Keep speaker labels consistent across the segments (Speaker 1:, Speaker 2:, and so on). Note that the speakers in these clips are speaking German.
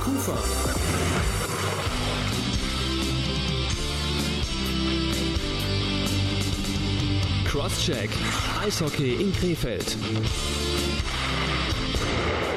Speaker 1: Kufa. Crosscheck. Eishockey in Krefeld.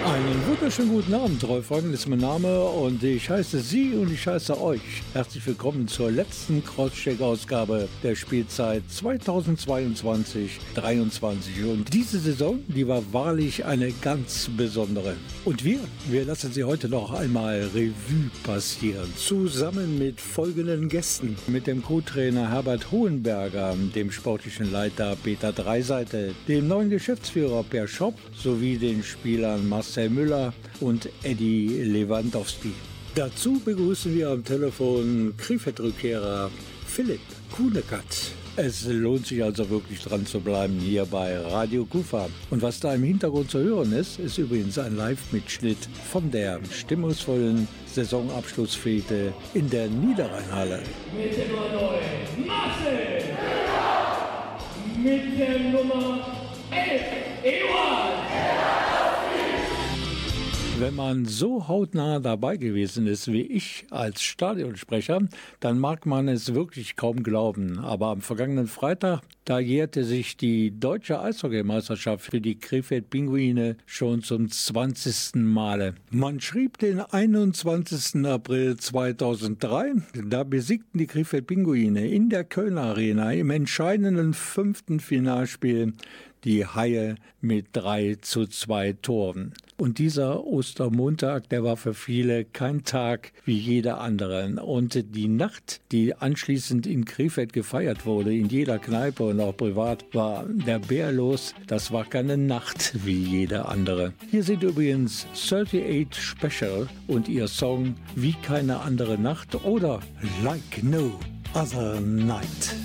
Speaker 2: Einen wunderschönen guten Abend, Treufragen ist mein Name und ich heiße Sie und ich heiße euch. Herzlich willkommen zur letzten Crosscheck-Ausgabe der Spielzeit 2022-23. Und diese Saison, die war wahrlich eine ganz besondere. Und wir, wir lassen sie heute noch einmal Revue passieren. Zusammen mit folgenden Gästen. Mit dem Co-Trainer Herbert Hohenberger, dem sportlichen Leiter Peter Dreiseite, dem neuen Geschäftsführer Per Schopp sowie den Spielern Marcel Marcel Müller und Eddie Lewandowski. Dazu begrüßen wir am Telefon Krefeld-Rückkehrer Philipp Kuhnekat. Es lohnt sich also wirklich dran zu bleiben hier bei Radio Kufa. Und was da im Hintergrund zu hören ist, ist übrigens ein Live-Mitschnitt von der stimmungsvollen Saisonabschlussfete in der Niederrheinhalle.
Speaker 3: Mit der Nummer 9, Marcel! Mit der Nummer 11, Ewald!
Speaker 2: Wenn man so hautnah dabei gewesen ist wie ich als Stadionsprecher, dann mag man es wirklich kaum glauben. Aber am vergangenen Freitag, da jährte sich die deutsche Eishockeymeisterschaft für die Krefeld Pinguine schon zum 20. Male. Man schrieb den 21. April 2003. Da besiegten die Krefeld Pinguine in der Kölner Arena im entscheidenden fünften Finalspiel die Haie mit drei zu zwei Toren. Und dieser Ostermontag, der war für viele kein Tag wie jeder andere. Und die Nacht, die anschließend in Krefeld gefeiert wurde, in jeder Kneipe und auch privat, war der Bär los. Das war keine Nacht wie jede andere. Hier sind übrigens 38 Special und ihr Song Wie keine andere Nacht oder Like No Other Night.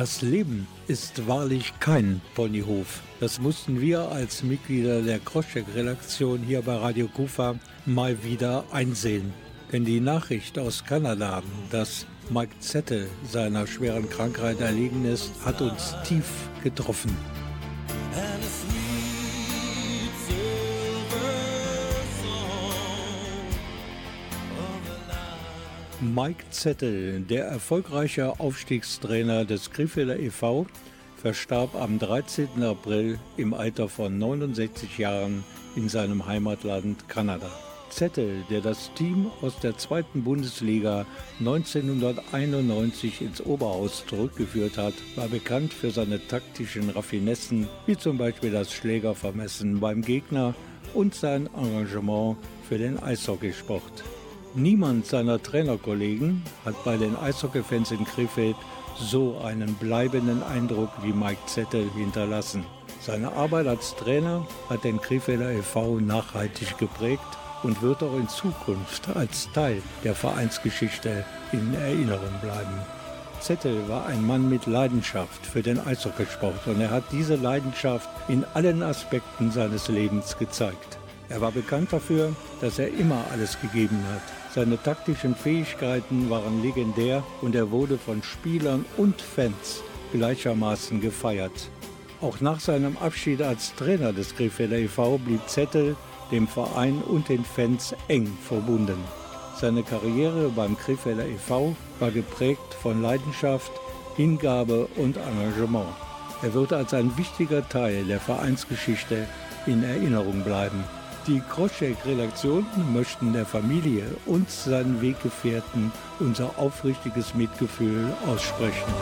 Speaker 2: Das Leben ist wahrlich kein Ponyhof. Das mussten wir als Mitglieder der Crosscheck-Redaktion hier bei Radio Kufa mal wieder einsehen. Denn die Nachricht aus Kanada, dass Mike Zettel seiner schweren Krankheit erlegen ist, hat uns tief getroffen. Mike Zettel, der erfolgreiche Aufstiegstrainer des Krefelder e.V., verstarb am 13. April im Alter von 69 Jahren in seinem Heimatland Kanada. Zettel, der das Team aus der zweiten Bundesliga 1991 ins Oberhaus zurückgeführt hat, war bekannt für seine taktischen Raffinessen, wie zum Beispiel das Schlägervermessen beim Gegner und sein Engagement für den Eishockeysport. Niemand seiner Trainerkollegen hat bei den Eishockeyfans in Krefeld so einen bleibenden Eindruck wie Mike Zettel hinterlassen. Seine Arbeit als Trainer hat den Krefelder e.V. nachhaltig geprägt und wird auch in Zukunft als Teil der Vereinsgeschichte in Erinnerung bleiben. Zettel war ein Mann mit Leidenschaft für den Eishockeysport und er hat diese Leidenschaft in allen Aspekten seines Lebens gezeigt. Er war bekannt dafür, dass er immer alles gegeben hat. Seine taktischen Fähigkeiten waren legendär und er wurde von Spielern und Fans gleichermaßen gefeiert. Auch nach seinem Abschied als Trainer des Krefelder e.V. blieb Zettel dem Verein und den Fans eng verbunden. Seine Karriere beim Krefelder e.V. war geprägt von Leidenschaft, Hingabe und Engagement. Er wird als ein wichtiger Teil der Vereinsgeschichte in Erinnerung bleiben. Die Kroschek-Redaktion möchten der Familie und seinen Weggefährten unser aufrichtiges Mitgefühl aussprechen.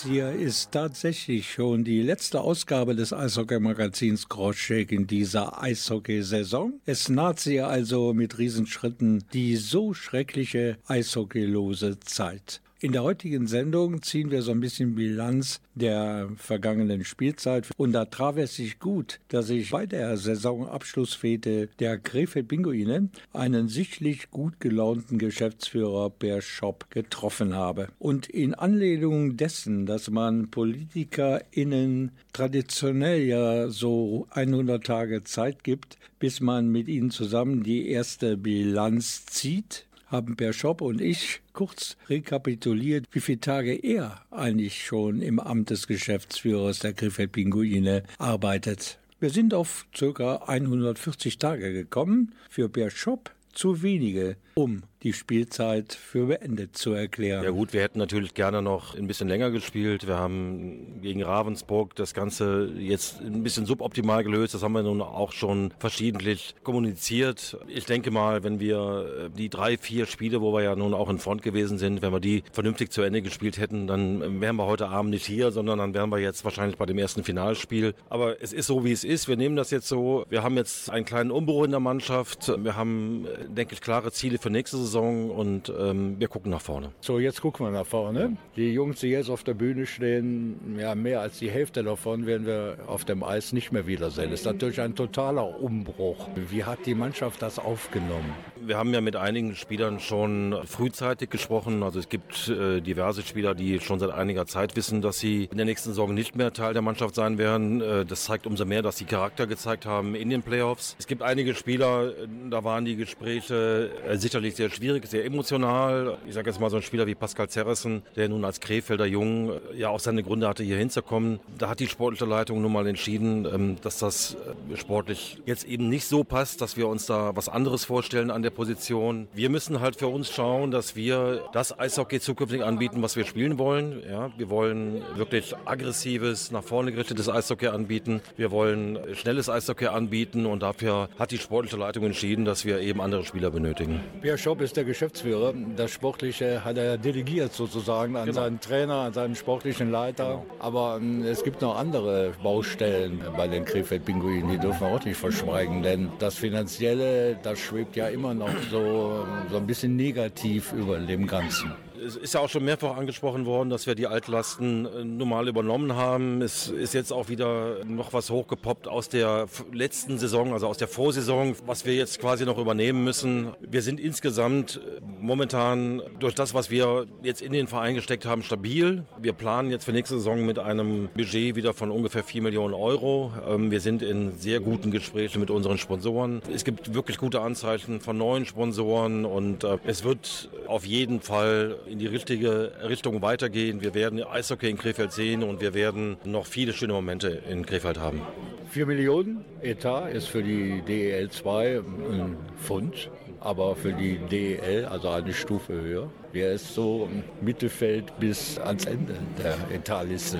Speaker 2: Das hier ist tatsächlich schon die letzte Ausgabe des Eishockey-Magazins Crosscheck in dieser Eishockey-Saison. Es naht sie also mit Riesenschritten die so schreckliche eishockeylose Zeit. In der heutigen Sendung ziehen wir so ein bisschen Bilanz der vergangenen Spielzeit. Und da traf es sich gut, dass ich bei der Saisonabschlussfete der Krefeld Pinguine einen sichtlich gut gelaunten Geschäftsführer per Shop getroffen habe. Und in Anlehnung dessen, dass man PolitikerInnen traditionell ja so 100 Tage Zeit gibt, bis man mit ihnen zusammen die erste Bilanz zieht, haben Per Schopp und ich kurz rekapituliert, wie viele Tage er eigentlich schon im Amt des Geschäftsführers der Krefeld Pinguine arbeitet. Wir sind auf ca. 140 Tage gekommen. Für Per Schopp zu wenige, um die Spielzeit für beendet zu erklären.
Speaker 4: Ja gut, wir hätten natürlich gerne noch ein bisschen länger gespielt. Wir haben gegen Ravensburg das Ganze jetzt ein bisschen suboptimal gelöst. Das haben wir nun auch schon verschiedentlich kommuniziert. Ich denke mal, wenn wir die drei, vier Spiele, wo wir ja nun auch in Front gewesen sind, wenn wir die vernünftig zu Ende gespielt hätten, dann wären wir heute Abend nicht hier, sondern dann wären wir jetzt wahrscheinlich bei dem ersten Finalspiel. Aber es ist so, wie es ist. Wir nehmen das jetzt so. Wir haben jetzt einen kleinen Umbruch in der Mannschaft. Wir haben, denke ich, klare Ziele für nächste Saison. Saison und ähm, wir gucken nach vorne.
Speaker 2: So, jetzt gucken wir nach vorne. Die Jungs, die jetzt auf der Bühne stehen, ja, mehr als die Hälfte davon werden wir auf dem Eis nicht mehr wiedersehen. Das ist natürlich ein totaler Umbruch. Wie hat die Mannschaft das aufgenommen?
Speaker 4: Wir haben ja mit einigen Spielern schon frühzeitig gesprochen. Also es gibt äh, diverse Spieler, die schon seit einiger Zeit wissen, dass sie in der nächsten Saison nicht mehr Teil der Mannschaft sein werden. Äh, das zeigt umso mehr, dass sie Charakter gezeigt haben in den Playoffs. Es gibt einige Spieler, da waren die Gespräche äh, sicherlich sehr schwierig, sehr emotional. Ich sage jetzt mal so ein Spieler wie Pascal Zerrissen, der nun als Krefelder Jung äh, ja auch seine Gründe hatte, hier hinzukommen. Da hat die sportliche Leitung nun mal entschieden, ähm, dass das äh, sportlich jetzt eben nicht so passt, dass wir uns da was anderes vorstellen an der Position. Wir müssen halt für uns schauen, dass wir das Eishockey zukünftig anbieten, was wir spielen wollen. Ja, wir wollen wirklich aggressives, nach vorne gerichtetes Eishockey anbieten. Wir wollen schnelles Eishockey anbieten und dafür hat die sportliche Leitung entschieden, dass wir eben andere Spieler benötigen.
Speaker 2: Pierre Schopp ist der Geschäftsführer. Das Sportliche hat er delegiert sozusagen an genau. seinen Trainer, an seinen sportlichen Leiter. Genau. Aber ähm, es gibt noch andere Baustellen bei den Krefeld-Pinguinen, die dürfen wir auch nicht verschweigen, denn das Finanzielle, das schwebt ja immer noch so, so ein bisschen negativ über dem Ganzen.
Speaker 4: Es ist ja auch schon mehrfach angesprochen worden, dass wir die Altlasten äh, normal übernommen haben. Es ist jetzt auch wieder noch was hochgepoppt aus der letzten Saison, also aus der Vorsaison, was wir jetzt quasi noch übernehmen müssen. Wir sind insgesamt äh, momentan durch das, was wir jetzt in den Verein gesteckt haben, stabil. Wir planen jetzt für nächste Saison mit einem Budget wieder von ungefähr 4 Millionen Euro. Ähm, wir sind in sehr guten Gesprächen mit unseren Sponsoren. Es gibt wirklich gute Anzeichen von neuen Sponsoren und äh, es wird auf jeden Fall in die richtige Richtung weitergehen. Wir werden Eishockey in Krefeld sehen und wir werden noch viele schöne Momente in Krefeld haben.
Speaker 2: 4 Millionen Etat ist für die DEL 2 ein Pfund, aber für die DEL, also eine Stufe höher. Wer ist so Mittelfeld bis ans Ende der Etatliste?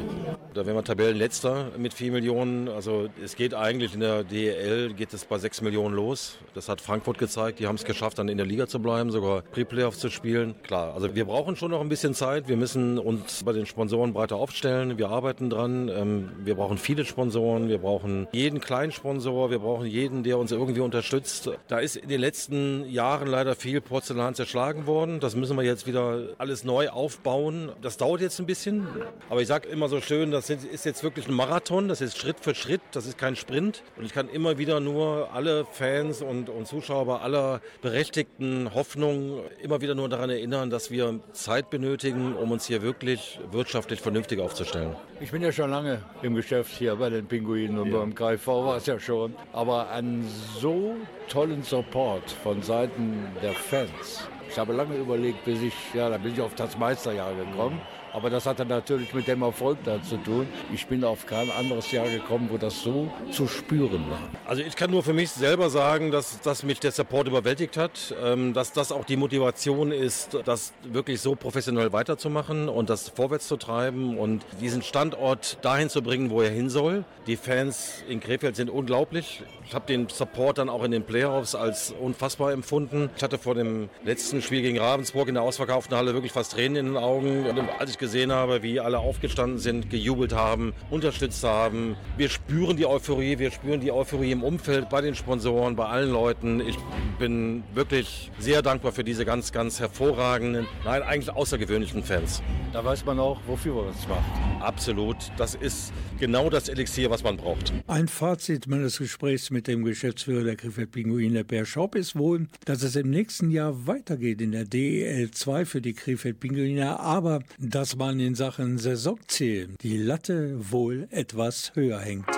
Speaker 4: Da wären wir Tabellenletzter mit 4 Millionen. Also es geht eigentlich in der DEL geht es bei 6 Millionen los. Das hat Frankfurt gezeigt. Die haben es geschafft, dann in der Liga zu bleiben, sogar Pre-Playoffs zu spielen. Klar, also wir brauchen schon noch ein bisschen Zeit. Wir müssen uns bei den Sponsoren breiter aufstellen. Wir arbeiten dran. Ähm, wir brauchen viele Sponsoren. Wir brauchen jeden kleinen Sponsor. Wir brauchen jeden, der uns irgendwie unterstützt. Da ist in den letzten Jahren leider viel Porzellan zerschlagen worden. Das müssen wir jetzt jetzt wieder alles neu aufbauen. Das dauert jetzt ein bisschen. Aber ich sage immer so schön, das ist jetzt wirklich ein Marathon. Das ist Schritt für Schritt. Das ist kein Sprint. Und ich kann immer wieder nur alle Fans und, und Zuschauer aller berechtigten Hoffnungen immer wieder nur daran erinnern, dass wir Zeit benötigen, um uns hier wirklich wirtschaftlich vernünftig aufzustellen.
Speaker 2: Ich bin ja schon lange im Geschäft hier bei den Pinguinen und ja. beim KV war es ja schon. Aber einen so tollen Support von Seiten der Fans ich habe lange überlegt, bis ich, ja, da bin ich auf das Meisterjahr gekommen. Aber das hatte natürlich mit dem Erfolg da zu tun. Ich bin auf kein anderes Jahr gekommen, wo das so zu spüren war.
Speaker 4: Also ich kann nur für mich selber sagen, dass, dass mich der Support überwältigt hat, ähm, dass das auch die Motivation ist, das wirklich so professionell weiterzumachen und das vorwärts zu treiben und diesen Standort dahin zu bringen, wo er hin soll. Die Fans in Krefeld sind unglaublich. Ich habe den Support dann auch in den Playoffs als unfassbar empfunden. Ich hatte vor dem letzten Spiel gegen Ravensburg in der ausverkauften Halle wirklich fast Tränen in den Augen. Als ich gesehen habe, wie alle aufgestanden sind, gejubelt haben, unterstützt haben. Wir spüren die Euphorie, wir spüren die Euphorie im Umfeld, bei den Sponsoren, bei allen Leuten. Ich bin wirklich sehr dankbar für diese ganz, ganz hervorragenden, nein, eigentlich außergewöhnlichen Fans.
Speaker 5: Da weiß man auch, wofür man es macht.
Speaker 4: Absolut. Das ist genau das Elixier, was man braucht.
Speaker 5: Ein Fazit meines Gesprächs mit dem Geschäftsführer der Krefeld Pinguine, Per Schaub, ist wohl, dass es im nächsten Jahr weitergeht in der DEL 2 für die Krefeld Pinguine, aber dass man in Sachen Saisonziel die Latte wohl etwas höher hängt.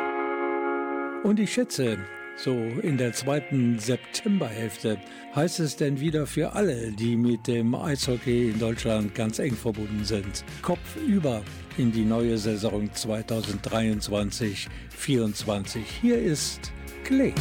Speaker 5: Und ich schätze, so in der zweiten Septemberhälfte heißt es denn wieder für alle, die mit dem Eishockey in Deutschland ganz eng verbunden sind. Kopf über in die neue Saison 2023-24. Hier ist Klee.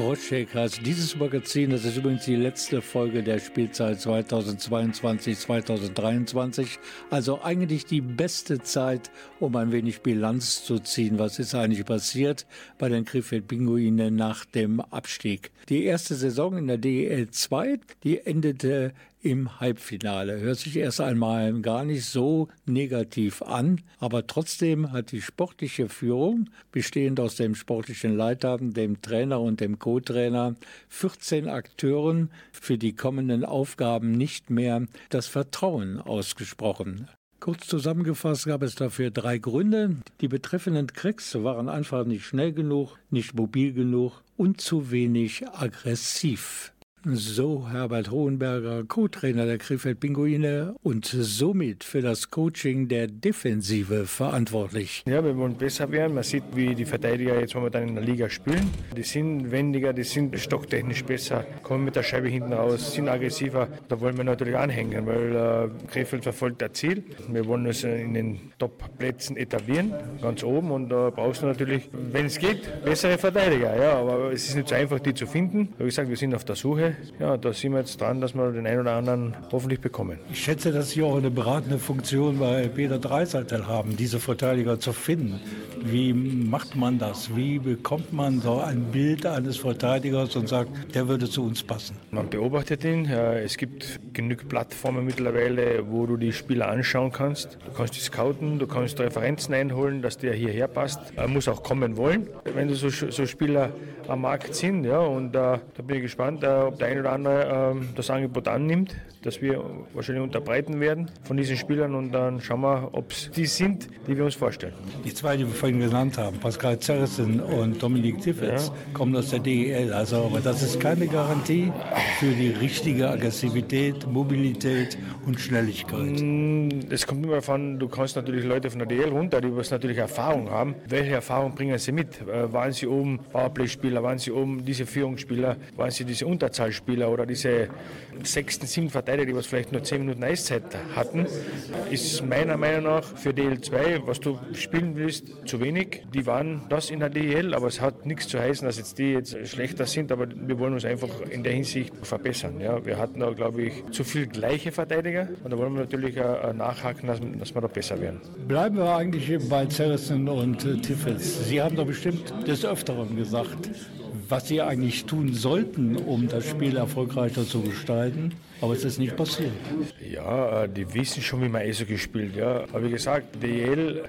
Speaker 5: Crosscheckers. Dieses Magazin, das ist übrigens die letzte Folge der Spielzeit 2022-2023. Also eigentlich die beste Zeit, um ein wenig Bilanz zu ziehen. Was ist eigentlich passiert bei den Krefeld Pinguinen nach dem Abstieg? Die erste Saison in der DEL 2, die endete im Halbfinale. Hört sich erst einmal gar nicht so negativ an, aber trotzdem hat die sportliche Führung, bestehend aus dem sportlichen Leiter, dem Trainer und dem Co-Trainer, 14 Akteuren für die kommenden Aufgaben nicht mehr das Vertrauen ausgesprochen. Kurz zusammengefasst gab es dafür drei Gründe. Die betreffenden Cracks waren einfach nicht schnell genug, nicht mobil genug und zu wenig aggressiv.
Speaker 2: So Herbert Hohenberger, Co-Trainer der Krefeld Pinguine und somit für das Coaching der Defensive verantwortlich.
Speaker 6: Ja, wir wollen besser werden. Man sieht, wie die Verteidiger jetzt momentan in der Liga spielen. Die sind wendiger, die sind stocktechnisch besser, kommen mit der Scheibe hinten raus, sind aggressiver. Da wollen wir natürlich anhängen, weil äh, Krefeld verfolgt das Ziel. Wir wollen uns in den Top-Plätzen etablieren, ganz oben. Und da äh, brauchst du natürlich, wenn es geht, bessere Verteidiger. Ja, aber es ist nicht so einfach, die zu finden. Wie gesagt, wir sind auf der Suche ja, da sind wir jetzt dran, dass wir den einen oder anderen hoffentlich bekommen.
Speaker 2: Ich schätze, dass Sie auch eine beratende Funktion bei Peter Dreiseitel haben, diese Verteidiger zu finden. Wie macht man das? Wie bekommt man so ein Bild eines Verteidigers und sagt, der würde zu uns passen?
Speaker 6: Man beobachtet ihn. Es gibt genug Plattformen mittlerweile, wo du die Spieler anschauen kannst. Du kannst die scouten, du kannst Referenzen einholen, dass der hierher passt. Er muss auch kommen wollen, wenn du so, so Spieler am Markt sind. Ja, und äh, da bin ich gespannt, äh, ob der ein oder andere äh, das Angebot annimmt, das wir wahrscheinlich unterbreiten werden von diesen Spielern und dann schauen wir, ob es die sind, die wir uns vorstellen.
Speaker 2: Die zwei, die wir vorhin genannt haben, Pascal Zerrissen und Dominik Tiffels, ja. kommen aus der DEL. Also, aber das ist keine Garantie für die richtige Aggressivität, Mobilität und Schnelligkeit. Mm,
Speaker 6: es kommt immer davon, du kannst natürlich Leute von der DEL runter, die was natürlich Erfahrung haben. Welche Erfahrung bringen sie mit? Äh, waren sie oben Powerplay-Spieler, waren sie oben diese Führungsspieler, waren sie diese Unterzahlspieler oder diese sechsten, siebten Verteidiger, die was vielleicht nur zehn Minuten Eiszeit hatten, ist meiner Meinung nach für DL2, was du spielen willst, zu wenig. Die waren das in der DL, aber es hat nichts zu heißen, dass jetzt die jetzt schlechter sind, aber wir wollen uns einfach in der Hinsicht verbessern. Ja, wir hatten da, glaube ich, zu viel gleiche Verteidiger und da wollen wir natürlich äh, nachhaken, dass, dass wir da besser werden.
Speaker 2: Bleiben wir eigentlich bei Zerrissen und äh, Tiffels. Sie haben doch bestimmt des Öfteren gesagt, was sie eigentlich tun sollten, um das Spiel erfolgreicher zu gestalten. Aber es ist nicht passiert.
Speaker 6: Ja, die wissen schon, wie man ESO gespielt. Ja. Aber wie gesagt, DL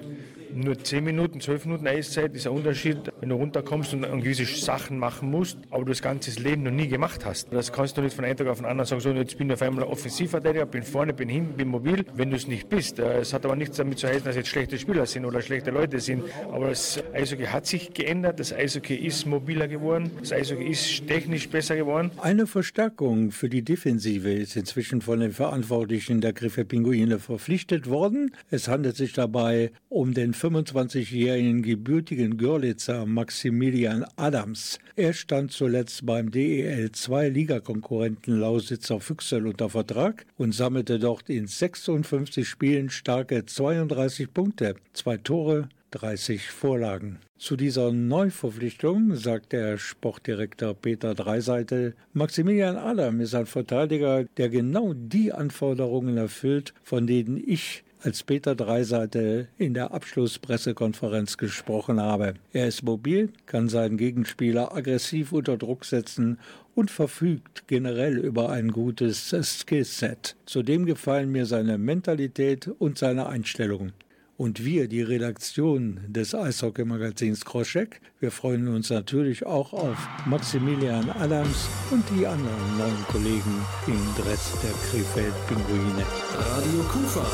Speaker 6: nur 10 Minuten, 12 Minuten Eiszeit ist ein Unterschied, wenn du runterkommst und gewisse Sachen machen musst, aber du das ganze Leben noch nie gemacht hast. Das kannst du nicht von einem Tag auf den anderen sagen, so jetzt bin ich auf einmal Offensivverteidiger, bin vorne, bin hinten, bin mobil, wenn du es nicht bist. Äh, es hat aber nichts damit zu heißen, dass jetzt schlechte Spieler sind oder schlechte Leute sind. Aber das Eishockey hat sich geändert, das Eishockey ist mobiler geworden, das Eishockey ist technisch besser geworden.
Speaker 2: Eine Verstärkung für die Defensive ist inzwischen von den Verantwortlichen der Griffe Pinguine verpflichtet worden. Es handelt sich dabei um den 25-jährigen gebürtigen Görlitzer Maximilian Adams. Er stand zuletzt beim DEL 2 Ligakonkurrenten Lausitzer Füchsel unter Vertrag und sammelte dort in 56 Spielen starke 32 Punkte, zwei Tore, 30 Vorlagen. Zu dieser Neuverpflichtung sagt der Sportdirektor Peter Dreiseitel, Maximilian Adam ist ein Verteidiger, der genau die Anforderungen erfüllt, von denen ich als Peter Dreiseite in der Abschlusspressekonferenz gesprochen habe. Er ist mobil, kann seinen Gegenspieler aggressiv unter Druck setzen und verfügt generell über ein gutes Skillset. Zudem gefallen mir seine Mentalität und seine Einstellung. Und wir, die Redaktion des Eishockey-Magazins Kroschek, wir freuen uns natürlich auch auf Maximilian Adams und die anderen neuen Kollegen im Dress der Krefeld-Pinguine.
Speaker 1: Radio Kufa.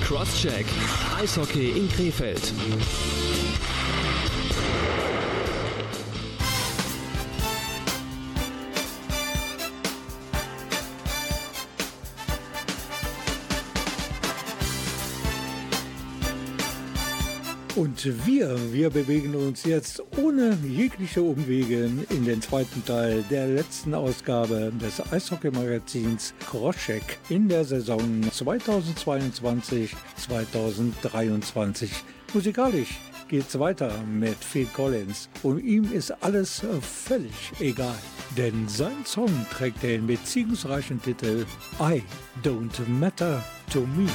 Speaker 1: Crosscheck. Eishockey in Krefeld.
Speaker 2: Und wir, wir bewegen uns jetzt ohne jegliche Umwege in den zweiten Teil der letzten Ausgabe des Eishockey-Magazins Kroschek in der Saison 2022-2023. Musikalisch geht's weiter mit Phil Collins und ihm ist alles völlig egal, denn sein Song trägt den beziehungsreichen Titel I Don't Matter to Me.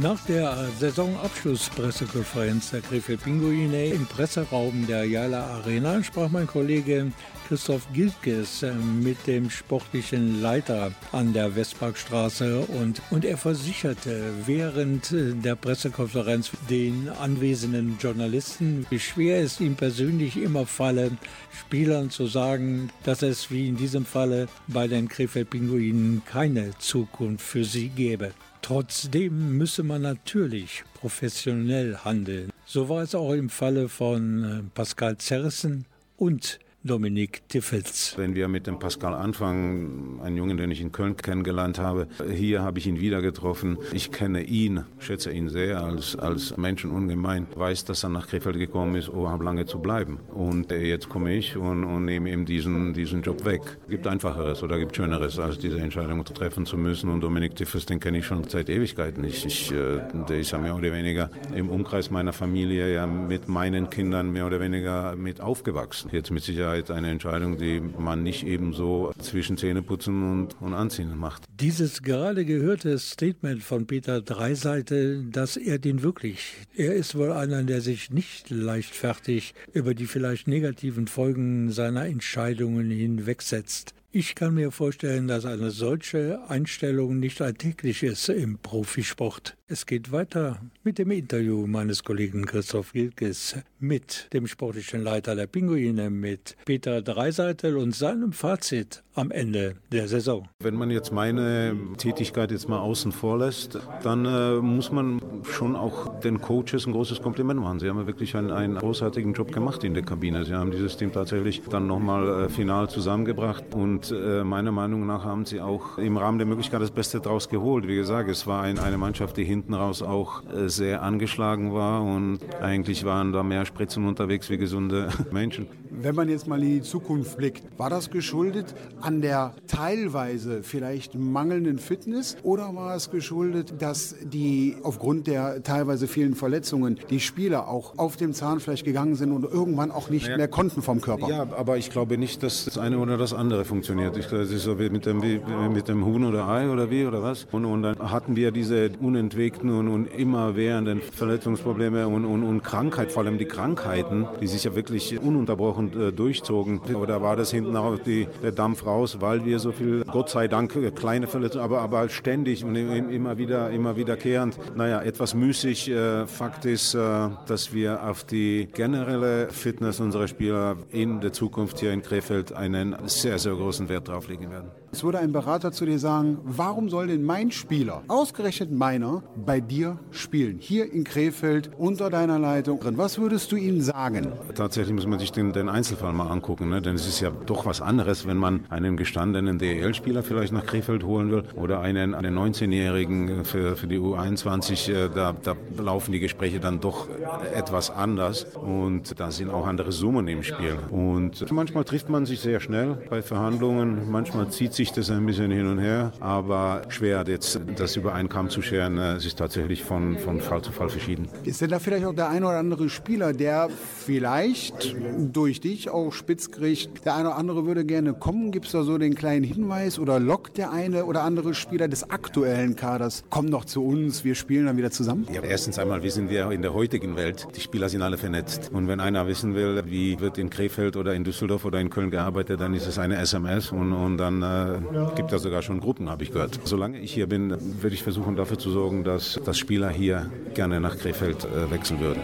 Speaker 2: Nach der Saisonabschlusspressekonferenz der Krefeld Pinguine im Presseraum der Jala Arena sprach mein Kollege Christoph Gilkes mit dem sportlichen Leiter an der Westparkstraße und, und er versicherte während der Pressekonferenz den anwesenden Journalisten, wie schwer es ihm persönlich immer falle, Spielern zu sagen, dass es wie in diesem Falle bei den Krefeld Pinguinen keine Zukunft für sie gäbe. Trotzdem müsse man natürlich professionell handeln. So war es auch im Falle von äh, Pascal Zerrissen und Dominik Tiffels.
Speaker 7: Wenn wir mit dem Pascal anfangen, ein Jungen, den ich in Köln kennengelernt habe, hier habe ich ihn wieder getroffen. Ich kenne ihn, schätze ihn sehr als, als Menschen ungemein, weiß, dass er nach Krefeld gekommen ist, um lange zu bleiben. Und jetzt komme ich und, und nehme ihm diesen, diesen Job weg. Gibt einfacheres oder gibt schöneres, als diese Entscheidung treffen zu müssen. Und Dominik Tiffels, den kenne ich schon seit Ewigkeiten. Ich, ich, äh, der ist ja mehr oder weniger im Umkreis meiner Familie ja mit meinen Kindern mehr oder weniger mit aufgewachsen. Jetzt mit Sicherheit Sicherheit eine Entscheidung, die man nicht ebenso zwischen Zähneputzen und, und Anziehen macht.
Speaker 2: Dieses gerade gehörte Statement von Peter Dreiseite, dass er den wirklich, er ist wohl einer, der sich nicht leichtfertig über die vielleicht negativen Folgen seiner Entscheidungen hinwegsetzt. Ich kann mir vorstellen, dass eine solche Einstellung nicht alltäglich ist im Profisport. Es geht weiter mit dem Interview meines Kollegen Christoph Gilkes mit dem sportlichen Leiter der Pinguine, mit Peter Dreiseitel und seinem Fazit am Ende der Saison.
Speaker 7: Wenn man jetzt meine Tätigkeit jetzt mal außen vor lässt, dann äh, muss man schon auch den Coaches ein großes Kompliment machen. Sie haben wirklich einen, einen großartigen Job gemacht in der Kabine. Sie haben dieses Team tatsächlich dann nochmal äh, final zusammengebracht und äh, meiner Meinung nach haben sie auch im Rahmen der Möglichkeit das Beste daraus geholt. Wie gesagt, es war ein, eine Mannschaft, die hinten raus auch äh, sehr angeschlagen war und eigentlich waren da mehr Spritzen unterwegs wie gesunde Menschen.
Speaker 8: Wenn man jetzt mal in die Zukunft blickt, war das geschuldet an der teilweise vielleicht mangelnden Fitness oder war es geschuldet, dass die aufgrund der teilweise vielen Verletzungen die Spieler auch auf dem Zahnfleisch gegangen sind und irgendwann auch nicht ja, mehr konnten vom Körper?
Speaker 7: Ja, aber ich glaube nicht, dass das eine oder das andere funktioniert. Ich glaube, es ist so wie mit dem, wie mit dem Huhn oder Ei oder wie oder was. Und, und dann hatten wir diese unentwegten und, und immerwährenden Verletzungsprobleme und, und, und Krankheit, vor allem die Krankheiten, die sich ja wirklich ununterbrochen äh, durchzogen. Oder war das hinten auch die, der Dampf raus, weil wir so viel, Gott sei Dank, äh, kleine Verletzungen, aber, aber ständig und immer wieder, immer wiederkehrend. Naja, etwas müßig. Äh, Fakt ist, äh, dass wir auf die generelle Fitness unserer Spieler in der Zukunft hier in Krefeld einen sehr, sehr großen Wert drauf legen werden.
Speaker 8: Es würde ein Berater zu dir sagen, warum soll denn mein Spieler, ausgerechnet meiner, bei dir spielen? Hier in Krefeld unter deiner Leitung. Was würdest du ihm sagen?
Speaker 7: Tatsächlich muss man sich den, den Einzelfall mal angucken, ne? denn es ist ja doch was anderes, wenn man einen gestandenen DEL-Spieler vielleicht nach Krefeld holen will oder einen, einen 19-Jährigen für, für die U21. Äh, da, da laufen die Gespräche dann doch etwas anders und da sind auch andere Summen im Spiel. Und manchmal trifft man sich sehr schnell bei Verhandlungen, manchmal zieht sich das ein bisschen hin und her, aber schwer jetzt das über einen Kamm zu scheren. Äh, es ist tatsächlich von, von Fall zu Fall verschieden.
Speaker 8: Ist denn da vielleicht auch der ein oder andere Spieler, der vielleicht durch dich auch spitz kriegt, der eine oder andere würde gerne kommen? Gibt es da so den kleinen Hinweis oder lockt der eine oder andere Spieler des aktuellen Kaders, komm doch zu uns, wir spielen dann wieder zusammen?
Speaker 7: Ja, erstens einmal, wir sind ja in der heutigen Welt, die Spieler sind alle vernetzt. Und wenn einer wissen will, wie wird in Krefeld oder in Düsseldorf oder in Köln gearbeitet, dann ist es eine SMS und, und dann äh, äh, gibt ja sogar schon Gruppen, habe ich gehört. Solange ich hier bin, werde ich versuchen dafür zu sorgen, dass, dass Spieler hier gerne nach Krefeld äh, wechseln würden.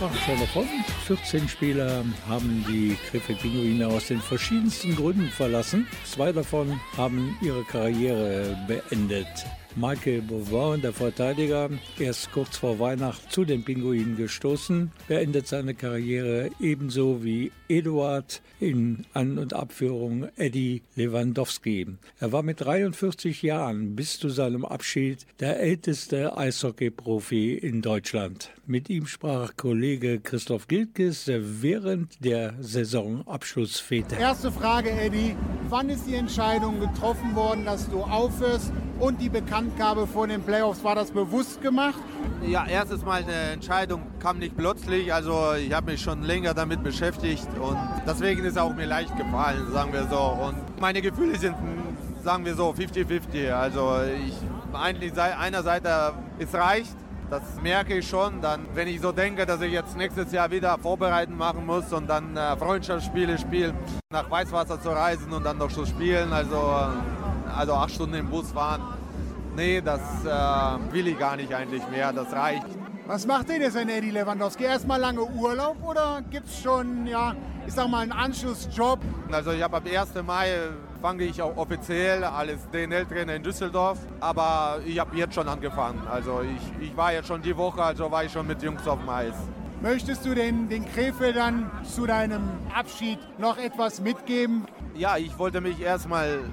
Speaker 2: Sprachen schon davon. 14 Spieler haben die Krefeld Pinguine aus den verschiedensten Gründen verlassen. Zwei davon haben ihre Karriere beendet. Michael Bouvin, der Verteidiger, erst kurz vor Weihnachten zu den Pinguinen gestoßen, beendet seine Karriere ebenso wie Eduard in An- und Abführung Eddie Lewandowski. Er war mit 43 Jahren bis zu seinem Abschied der älteste Eishockey-Profi in Deutschland. Mit ihm sprach Kollege Christoph Gilkes während der Saisonabschlussfete.
Speaker 8: Erste Frage, Eddie. Wann ist die Entscheidung getroffen worden, dass du aufhörst und die Bekanntgabe vor den Playoffs, war das bewusst gemacht?
Speaker 9: Ja, erstes Mal eine Entscheidung kam nicht plötzlich. Also ich habe mich schon länger damit beschäftigt und deswegen ist es auch mir leicht gefallen, sagen wir so. Und meine Gefühle sind, sagen wir so, 50-50. Also ich eigentlich einer Seite, es reicht. Das merke ich schon. Dann, wenn ich so denke, dass ich jetzt nächstes Jahr wieder Vorbereiten machen muss und dann äh, Freundschaftsspiele spielen, nach Weißwasser zu reisen und dann noch zu spielen, also, also acht Stunden im Bus fahren. Nee, das äh, will ich gar nicht eigentlich mehr. Das reicht.
Speaker 8: Was macht denn jetzt ein Eddie Lewandowski? Erstmal lange Urlaub oder gibt es schon, ja, ich sag mal, einen Anschlussjob?
Speaker 9: Also ich habe ab 1. Mai fange ich auch offiziell als DNL-Trainer in Düsseldorf. Aber ich habe jetzt schon angefangen. Also ich, ich war jetzt schon die Woche, also war ich schon mit Jungs auf dem Eis.
Speaker 8: Möchtest du den, den Krefeldern zu deinem Abschied noch etwas mitgeben?
Speaker 9: Ja, ich wollte mich erstmal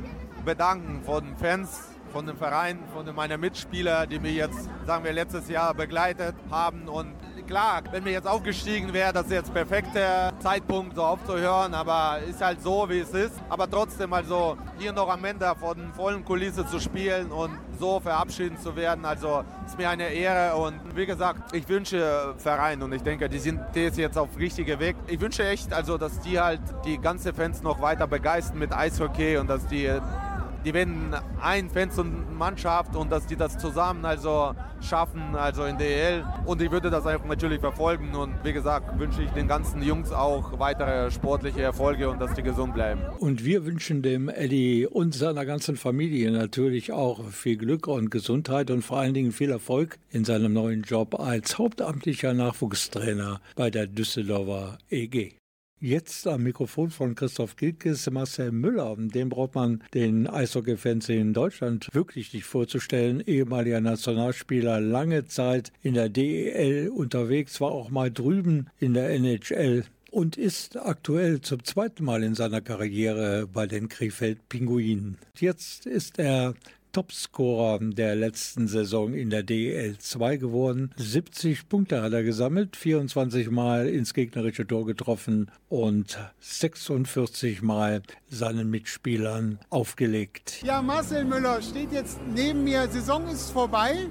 Speaker 9: bedanken von den Fans, von dem Verein, von meinen Mitspielern, die mich jetzt, sagen wir, letztes Jahr begleitet haben. Und klar, wenn mir jetzt aufgestiegen wäre, das ist jetzt perfekter Zeitpunkt, so aufzuhören, aber ist halt so, wie es ist. Aber trotzdem, also hier noch am Ende von vollen Kulisse zu spielen und so verabschieden zu werden, also ist mir eine Ehre. Und wie gesagt, ich wünsche Verein und ich denke, die sind die ist jetzt auf richtige Weg. Ich wünsche echt, also dass die halt die ganze Fans noch weiter begeistern mit Eishockey und dass die die werden ein Fans und Mannschaft und dass die das zusammen also schaffen, also in DL. Und ich würde das einfach natürlich verfolgen und wie gesagt wünsche ich den ganzen Jungs auch weitere sportliche Erfolge und dass die gesund bleiben.
Speaker 2: Und wir wünschen dem Eddie und seiner ganzen Familie natürlich auch viel Glück und Gesundheit und vor allen Dingen viel Erfolg in seinem neuen Job als hauptamtlicher Nachwuchstrainer bei der Düsseldorfer EG. Jetzt am Mikrofon von Christoph Gilkes Marcel Müller. Den braucht man den Eishockey-Fans in Deutschland wirklich nicht vorzustellen. Ehemaliger Nationalspieler, lange Zeit in der DEL unterwegs, war auch mal drüben in der NHL und ist aktuell zum zweiten Mal in seiner Karriere bei den Krefeld Pinguinen. Jetzt ist er Topscorer der letzten Saison in der DEL 2 geworden. 70 Punkte hat er gesammelt, 24 Mal ins gegnerische Tor getroffen und 46 Mal seinen Mitspielern aufgelegt.
Speaker 8: Ja, Marcel Müller steht jetzt neben mir. Saison ist vorbei.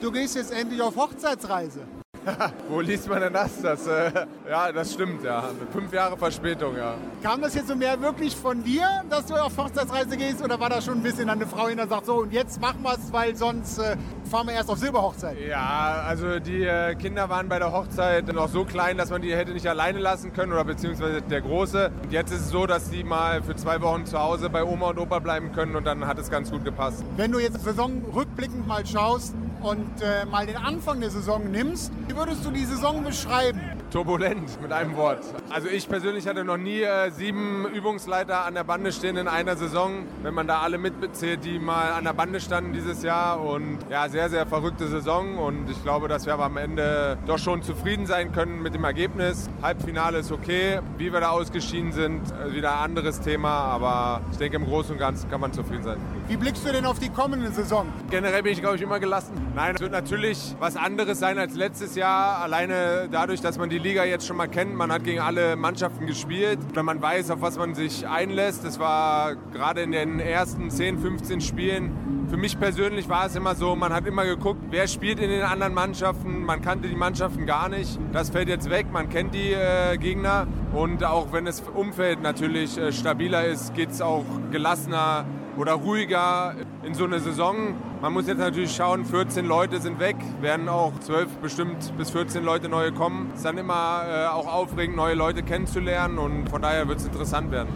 Speaker 8: Du gehst jetzt endlich auf Hochzeitsreise.
Speaker 10: Wo liest man denn das? das äh, ja, das stimmt, ja. Fünf Jahre Verspätung, ja.
Speaker 8: Kam das jetzt so mehr wirklich von dir, dass du auf Hochzeitsreise gehst? Oder war da schon ein bisschen eine Frau, die dann sagt, so und jetzt machen wir es, weil sonst äh, fahren wir erst auf Silberhochzeit?
Speaker 10: Ja, also die äh, Kinder waren bei der Hochzeit noch so klein, dass man die hätte nicht alleine lassen können oder beziehungsweise der Große. Und jetzt ist es so, dass die mal für zwei Wochen zu Hause bei Oma und Opa bleiben können und dann hat es ganz gut gepasst.
Speaker 8: Wenn du jetzt Saison rückblickend mal schaust, und äh, mal den Anfang der Saison nimmst, wie würdest du die Saison beschreiben?
Speaker 10: Turbulent mit einem Wort. Also ich persönlich hatte noch nie äh, sieben Übungsleiter an der Bande stehen in einer Saison. Wenn man da alle mitbezählt, die mal an der Bande standen dieses Jahr. Und ja, sehr, sehr verrückte Saison. Und ich glaube, dass wir aber am Ende doch schon zufrieden sein können mit dem Ergebnis. Halbfinale ist okay. Wie wir da ausgeschieden sind, äh, wieder ein anderes Thema. Aber ich denke, im Großen und Ganzen kann man zufrieden sein.
Speaker 8: Wie blickst du denn auf die kommende Saison?
Speaker 10: Generell bin ich, glaube ich, immer gelassen. Nein, es wird natürlich was anderes sein als letztes Jahr. Alleine dadurch, dass man die Liga jetzt schon mal kennt. Man hat gegen alle Mannschaften gespielt. Wenn man weiß, auf was man sich einlässt. Das war gerade in den ersten 10, 15 Spielen. Für mich persönlich war es immer so, man hat immer geguckt, wer spielt in den anderen Mannschaften. Man kannte die Mannschaften gar nicht. Das fällt jetzt weg. Man kennt die äh, Gegner. Und auch wenn das Umfeld natürlich äh, stabiler ist, geht es auch gelassener oder ruhiger in so eine Saison. Man muss jetzt natürlich schauen, 14 Leute sind weg, werden auch 12 bestimmt bis 14 Leute neue kommen. Es ist dann immer äh, auch aufregend, neue Leute kennenzulernen und von daher wird es interessant werden.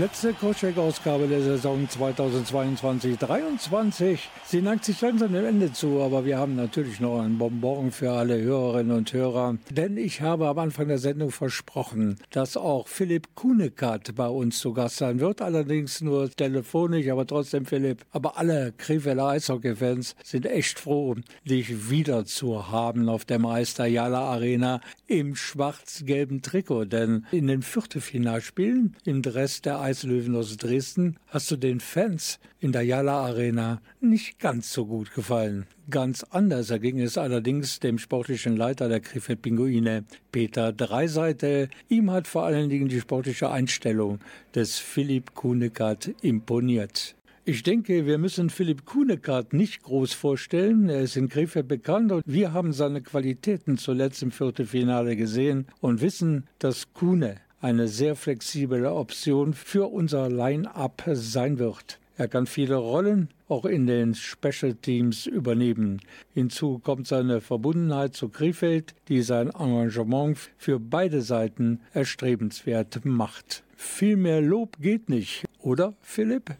Speaker 2: Letzte Crosscheck-Ausgabe der Saison 2022-23. Sie neigt sich langsam dem Ende zu, aber wir haben natürlich noch einen Bonbon für alle Hörerinnen und Hörer. Denn ich habe am Anfang der Sendung versprochen, dass auch Philipp Kunekat bei uns zu Gast sein wird. Allerdings nur telefonisch, aber trotzdem Philipp. Aber alle Krefelder Eishockey-Fans sind echt froh, dich wieder zu haben auf der Meister Arena im schwarz-gelben Trikot. Denn in den Viertelfinalspielen im Dress der Eislöwen aus Dresden hast du den Fans in der Jala Arena nicht ganz so gut gefallen. Ganz anders erging es allerdings dem sportlichen Leiter der Krefeld Pinguine, Peter Dreiseite. Ihm hat vor allen Dingen die sportliche Einstellung des Philipp Kunekat imponiert. Ich denke, wir müssen Philipp Kunekat nicht groß vorstellen. Er ist in Krefeld bekannt und wir haben seine Qualitäten zuletzt im Viertelfinale gesehen und wissen, dass Kune eine sehr flexible Option für unser Line-up sein wird. Er kann viele Rollen auch in den Special Teams übernehmen. Hinzu kommt seine Verbundenheit zu Krefeld, die sein Engagement für beide Seiten erstrebenswert macht. Viel mehr Lob geht nicht, oder Philipp?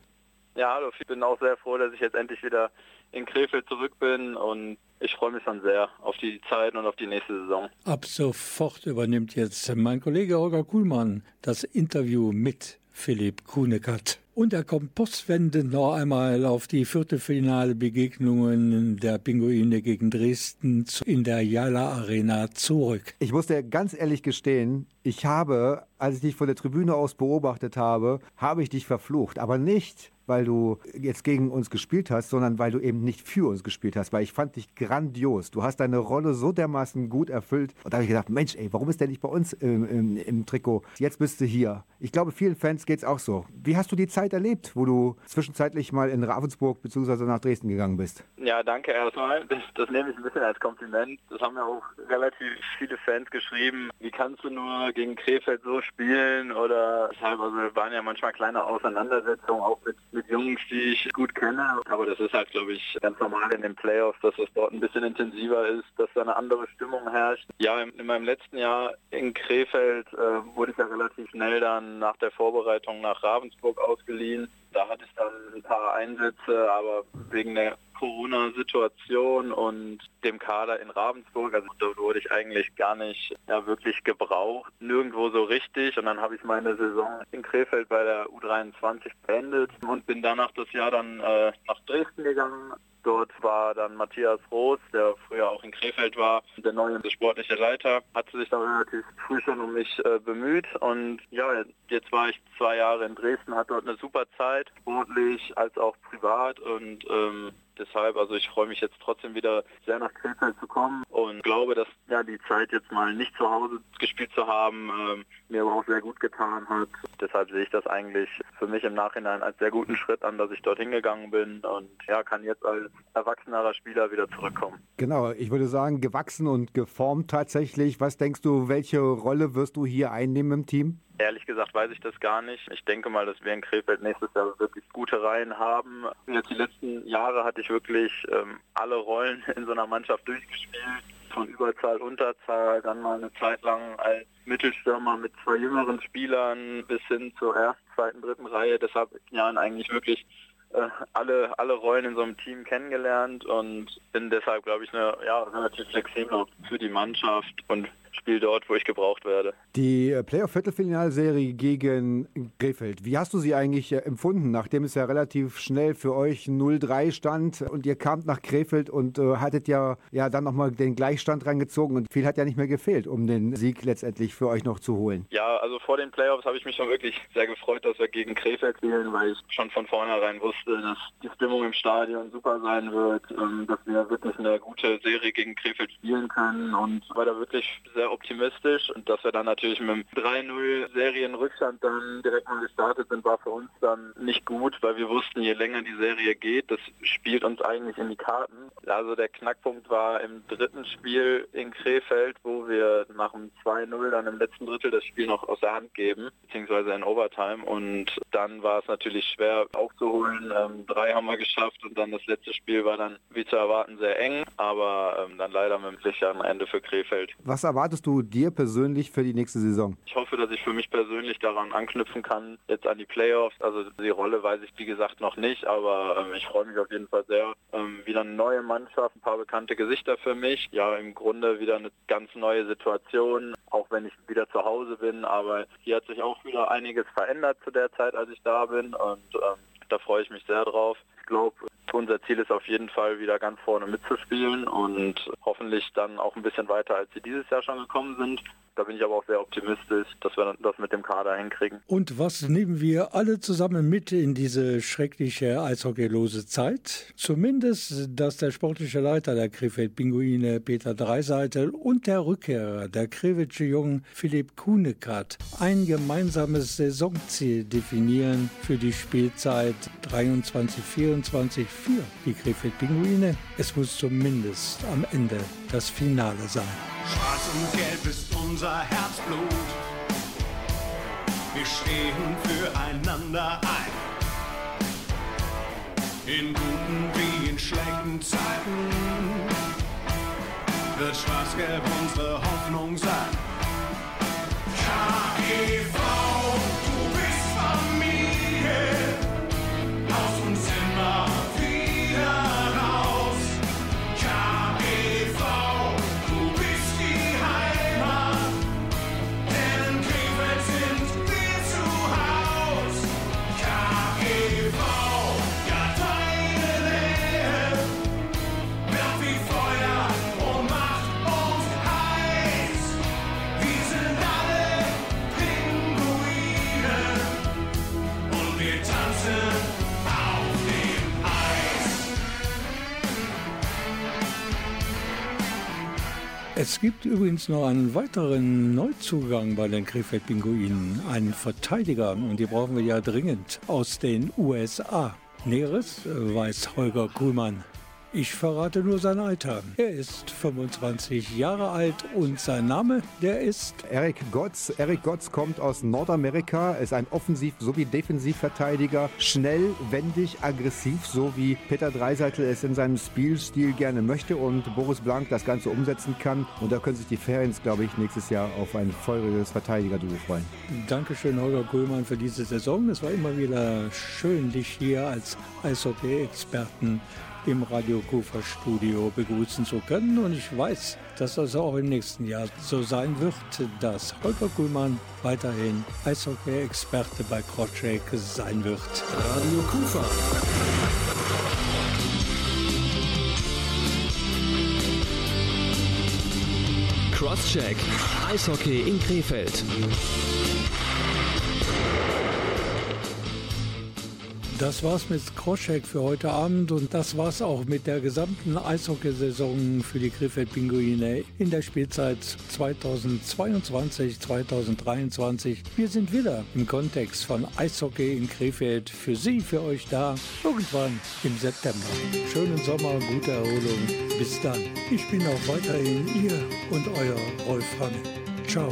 Speaker 11: Ja, hallo, ich bin auch sehr froh, dass ich jetzt endlich wieder in Krefeld zurück bin und ich freue mich schon sehr auf die Zeit und auf die nächste Saison.
Speaker 2: Ab sofort übernimmt jetzt mein Kollege Holger Kuhlmann das Interview mit Philipp Kunekat. Und er kommt postwendend noch einmal auf die Viertelfinale Begegnungen der Pinguine gegen Dresden in der Jala Arena zurück.
Speaker 12: Ich muss dir ganz ehrlich gestehen, ich habe, als ich dich von der Tribüne aus beobachtet habe, habe ich dich verflucht. Aber nicht, weil du jetzt gegen uns gespielt hast, sondern weil du eben nicht für uns gespielt hast, weil ich fand dich grandios. Du hast deine Rolle so dermaßen gut erfüllt. Und da habe ich gedacht, Mensch, ey, warum ist der nicht bei uns im, im, im Trikot? Jetzt bist du hier. Ich glaube, vielen Fans geht es auch so. Wie hast du die Zeit erlebt, wo du zwischenzeitlich mal in Ravensburg bzw. nach Dresden gegangen bist?
Speaker 11: Ja, danke erstmal. Das, das nehme ich ein bisschen als Kompliment. Das haben ja auch relativ viele Fans geschrieben. Wie kannst du nur gegen Krefeld so spielen? Oder teilweise waren ja manchmal kleine Auseinandersetzungen auch mit, mit Jungs, die ich gut kenne. Aber das ist halt, glaube ich, ganz normal in den Playoffs, dass es dort ein bisschen intensiver ist, dass da eine andere Stimmung herrscht. Ja, in, in meinem letzten Jahr in Krefeld äh, wurde ich ja relativ schnell dann nach der Vorbereitung nach Ravensburg ausgeliehen. Da hatte ich dann ein paar Einsätze, aber wegen der Corona-Situation und dem Kader in Ravensburg, also da wurde ich eigentlich gar nicht ja, wirklich gebraucht, nirgendwo so richtig. Und dann habe ich meine Saison in Krefeld bei der U23 beendet und bin danach das Jahr dann äh, nach Dresden gegangen Dort war dann Matthias Roos, der früher auch in Krefeld war, der neue sportliche Leiter, hat sich dann relativ früh schon um mich äh, bemüht. Und ja, jetzt war ich zwei Jahre in Dresden, hatte dort eine super Zeit, sportlich als auch privat. Und ähm, deshalb, also ich freue mich jetzt trotzdem wieder sehr nach Krefeld zu kommen und glaube, dass ja die Zeit jetzt mal nicht zu Hause gespielt zu haben, ähm, mir aber auch sehr gut getan hat. Deshalb sehe ich das eigentlich für mich im Nachhinein als sehr guten Schritt an, dass ich dorthin gegangen bin und ja, kann jetzt als erwachsenerer Spieler wieder zurückkommen.
Speaker 12: Genau, ich würde sagen, gewachsen und geformt tatsächlich. Was denkst du, welche Rolle wirst du hier einnehmen im Team?
Speaker 11: Ehrlich gesagt weiß ich das gar nicht. Ich denke mal, dass wir in Krefeld nächstes Jahr wirklich gute Reihen haben. Jetzt die letzten Jahre hatte ich wirklich ähm, alle Rollen in so einer Mannschaft durchgespielt. Von Überzahl, Unterzahl, dann mal eine Zeit lang als Mittelstürmer mit zwei jüngeren Spielern bis hin zur ersten, zweiten, dritten Reihe. Deshalb in Jahren eigentlich wirklich äh, alle, alle Rollen in so einem Team kennengelernt und bin deshalb, glaube ich, eine, ja, relativ flexibel für die Mannschaft und spiele dort, wo ich gebraucht werde.
Speaker 12: Die äh, Playoff-Viertelfinalserie gegen Krefeld, wie hast du sie eigentlich äh, empfunden, nachdem es ja relativ schnell für euch 0-3 stand und ihr kamt nach Krefeld und äh, hattet ja, ja dann nochmal den Gleichstand reingezogen und viel hat ja nicht mehr gefehlt, um den Sieg letztendlich für euch noch zu holen.
Speaker 11: Ja, also vor den Playoffs habe ich mich schon wirklich sehr gefreut, dass wir gegen Krefeld spielen, weil ich schon von vornherein wusste, dass die Stimmung im Stadion super sein wird, ähm, dass wir wirklich eine gute Serie gegen Krefeld spielen können und war da wirklich sehr optimistisch und dass wir dann natürlich mit einem 3-0 Serienrückstand dann direkt mal gestartet sind, war für uns dann nicht gut, weil wir wussten, je länger die Serie geht, das spielt uns eigentlich in die Karten. Also der Knackpunkt war im dritten Spiel in Krefeld, wo wir nach dem 2-0 dann im letzten Drittel das Spiel noch aus der Hand geben, beziehungsweise in Overtime und dann war es natürlich schwer aufzuholen. Ähm, drei haben wir geschafft und dann das letzte Spiel war dann wie zu erwarten sehr eng, aber ähm, dann leider mit dem sicheren Ende für Krefeld.
Speaker 12: Was erwartet erwartest du dir persönlich für die nächste Saison?
Speaker 11: Ich hoffe, dass ich für mich persönlich daran anknüpfen kann, jetzt an die Playoffs. Also die Rolle weiß ich wie gesagt noch nicht, aber ähm, ich freue mich auf jeden Fall sehr. Ähm, wieder eine neue Mannschaft, ein paar bekannte Gesichter für mich. Ja, im Grunde wieder eine ganz neue Situation, auch wenn ich wieder zu Hause bin. Aber hier hat sich auch wieder einiges verändert zu der Zeit, als ich da bin und ähm, da freue ich mich sehr drauf. Glaube, unser Ziel ist auf jeden Fall wieder ganz vorne mitzuspielen und hoffentlich dann auch ein bisschen weiter, als sie dieses Jahr schon gekommen sind. Da bin ich aber auch sehr optimistisch, dass wir das mit dem Kader hinkriegen.
Speaker 2: Und was nehmen wir alle zusammen mit in diese schreckliche eishockeylose Zeit? Zumindest, dass der sportliche Leiter der Krefeld-Pinguine Peter Dreiseitel und der Rückkehrer der Krewitsche Jungen Philipp Kunekat ein gemeinsames Saisonziel definieren für die Spielzeit 23-24 für die Krefeld-Pinguine. Es muss zumindest am Ende das Finale sein.
Speaker 13: Schwarz und Gelb ist unser Herzblut. Wir stehen füreinander ein. In guten wie in schlechten Zeiten wird Schwarz-Gelb unsere Hoffnung sein. KEV,
Speaker 2: Es gibt übrigens noch einen weiteren Neuzugang bei den Krefeld-Pinguinen, einen Verteidiger, und die brauchen wir ja dringend aus den USA. Näheres weiß Holger Kuhlmann. Ich verrate nur sein Alter. Er ist 25 Jahre alt und sein Name, der ist
Speaker 12: Eric Gotz. Eric Gotz kommt aus Nordamerika, ist ein Offensiv- sowie Defensivverteidiger. Schnell, wendig, aggressiv, so wie Peter Dreiseitel es in seinem Spielstil gerne möchte und Boris Blank das Ganze umsetzen kann. Und da können sich die Fans, glaube ich, nächstes Jahr auf ein feuriges Verteidiger-Duo freuen.
Speaker 2: Dankeschön, Holger Kuhlmann, für diese Saison. Es war immer wieder schön, dich hier als Eishockey-Experten im Radio Kufa Studio begrüßen zu können. Und ich weiß, dass das auch im nächsten Jahr so sein wird, dass Holger Kuhlmann weiterhin Eishockey-Experte bei Crosscheck sein wird.
Speaker 1: Radio Kufa. Crosscheck. Eishockey in Krefeld.
Speaker 2: Das war's mit Kroschek für heute Abend und das war's auch mit der gesamten Eishockeysaison für die Krefeld Pinguine in der Spielzeit 2022-2023. Wir sind wieder im Kontext von Eishockey in Krefeld für Sie, für euch da, irgendwann im September. Schönen Sommer, gute Erholung. Bis dann. Ich bin auch weiterhin Ihr und Euer Rolf Hang. Ciao.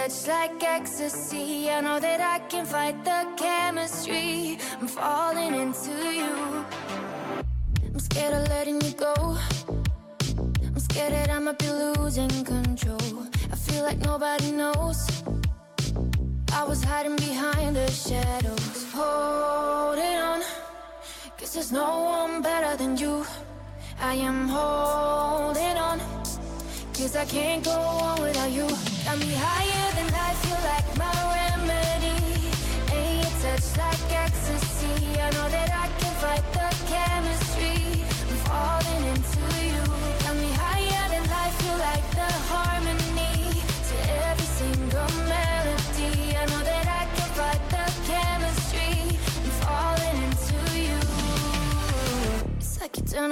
Speaker 14: Touch like ecstasy. I know that I can fight the chemistry. I'm falling into you. I'm scared of letting you go. I'm scared that I might be losing control. I feel like nobody knows. I was hiding behind the shadows, holding on. Cause there's no one better than you. I am holding on. Cause I can't go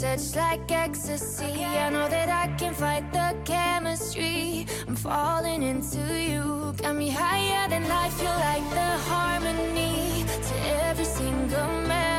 Speaker 14: Touch like ecstasy. I know that I can fight the chemistry. I'm falling into you. Got me higher than life, you're like the harmony to every single melody.